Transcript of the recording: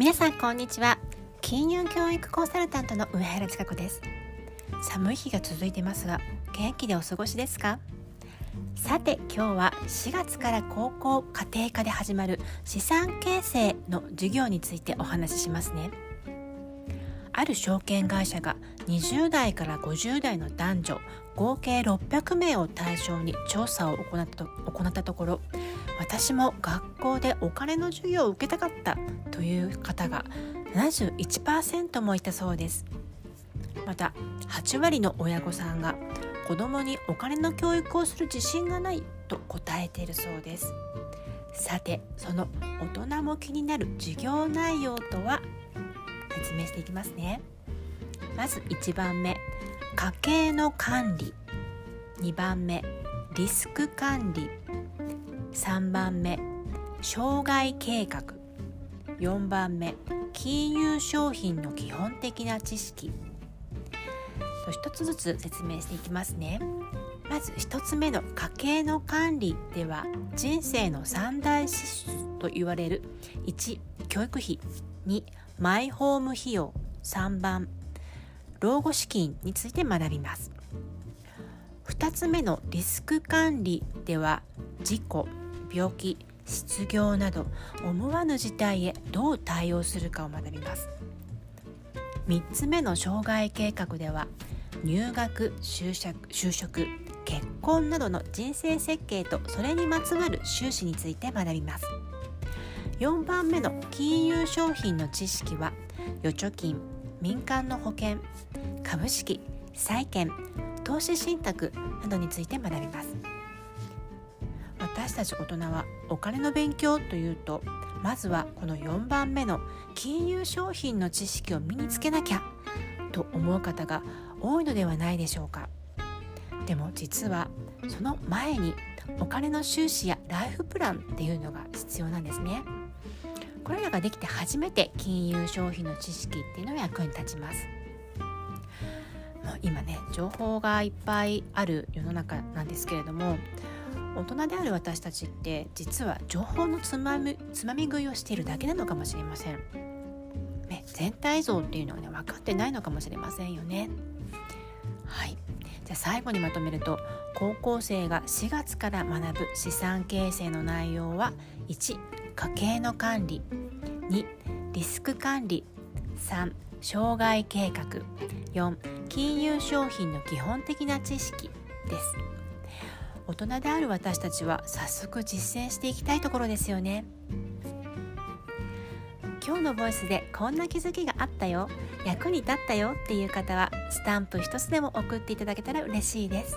皆さんこんにちは。金融教育コンサルタントの上原千佳子です。寒い日が続いてますが元気でお過ごしですか？さて今日は4月から高校家庭科で始まる資産形成の授業についてお話ししますね。ある証券会社が20代から50代の男女合計600名を対象に調査を行ったと行ったところ私も学校でお金の授業を受けたかったという方が71%もいたそうです。また8割の親御さんが子供にお金の教育をする自信がないと答えているそうです。さてその大人も気になる授業内容とは？説明していきますね。まず1番目。家計の管理。2番目。リスク管理。3番目。障害計画。4番目。金融商品の基本的な知識。一つずつ説明していきますね。まず1つ目の家計の管理では人生の三大支出。と言われる。1教育費。2マイホーム費用。3番老後資金について学びます。2つ目のリスク管理では事故病気失業など思わぬ事態へどう対応するかを学びます。3つ目の障害計画では入学就職就職結婚などの人生設計とそれにまつわる収支について学びます。4番目の金融商品の知識は預貯金民間の保険株式債券投資信託などについて学びます。私たち大人はお金の勉強というとまずはこの4番目の金融商品の知識を身につけなきゃと思う方が多いのではないでしょうか。でも実はその前にお金の収支やライフプランっていうのが必要なんですね。これらができて初めて金融商品の知識っていうのが役に立ちます。今ね情報がいっぱいある世の中なんですけれども大人である私たちって実は情報のつまみつまみ食いをしているだけなのかもしれません、ね、全体像っていうのはね分かってないのかもしれませんよね。はい。じゃあ最後にまとめると高校生が4月から学ぶ資産形成の内容は1家計の管理。2リスク管理。3障害計画。4金融商品の基本的な知識。です。大人である私たちは早速実践していきたいところですよね。今日のボイスでこんな気づきがあったよ。役に立ったよっていう方はスタンプ一つでも送っていただけたら嬉しいです。